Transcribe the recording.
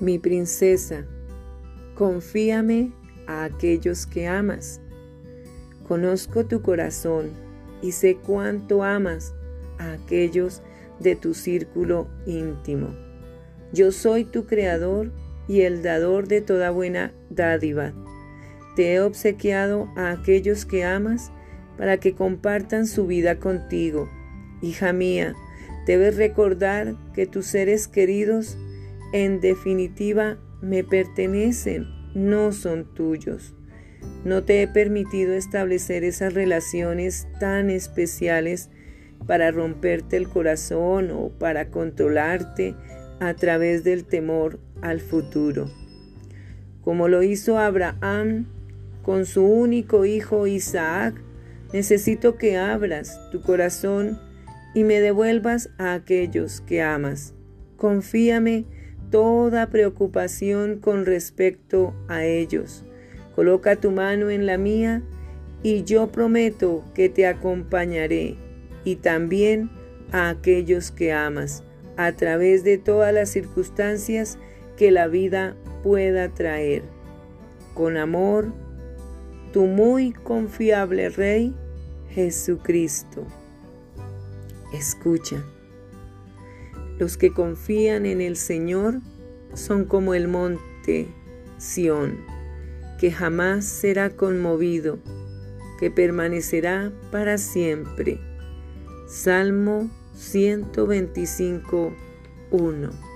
Mi princesa, confíame a aquellos que amas. Conozco tu corazón y sé cuánto amas a aquellos de tu círculo íntimo. Yo soy tu creador y el dador de toda buena dádiva. Te he obsequiado a aquellos que amas para que compartan su vida contigo. Hija mía, debes recordar que tus seres queridos en definitiva me pertenecen, no son tuyos. No te he permitido establecer esas relaciones tan especiales para romperte el corazón o para controlarte a través del temor al futuro. Como lo hizo Abraham con su único hijo Isaac, necesito que abras tu corazón y me devuelvas a aquellos que amas. Confíame toda preocupación con respecto a ellos. Coloca tu mano en la mía y yo prometo que te acompañaré y también a aquellos que amas a través de todas las circunstancias que la vida pueda traer. Con amor, tu muy confiable Rey Jesucristo. Escucha. Los que confían en el Señor son como el monte Sión, que jamás será conmovido, que permanecerá para siempre. Salmo 125, 1.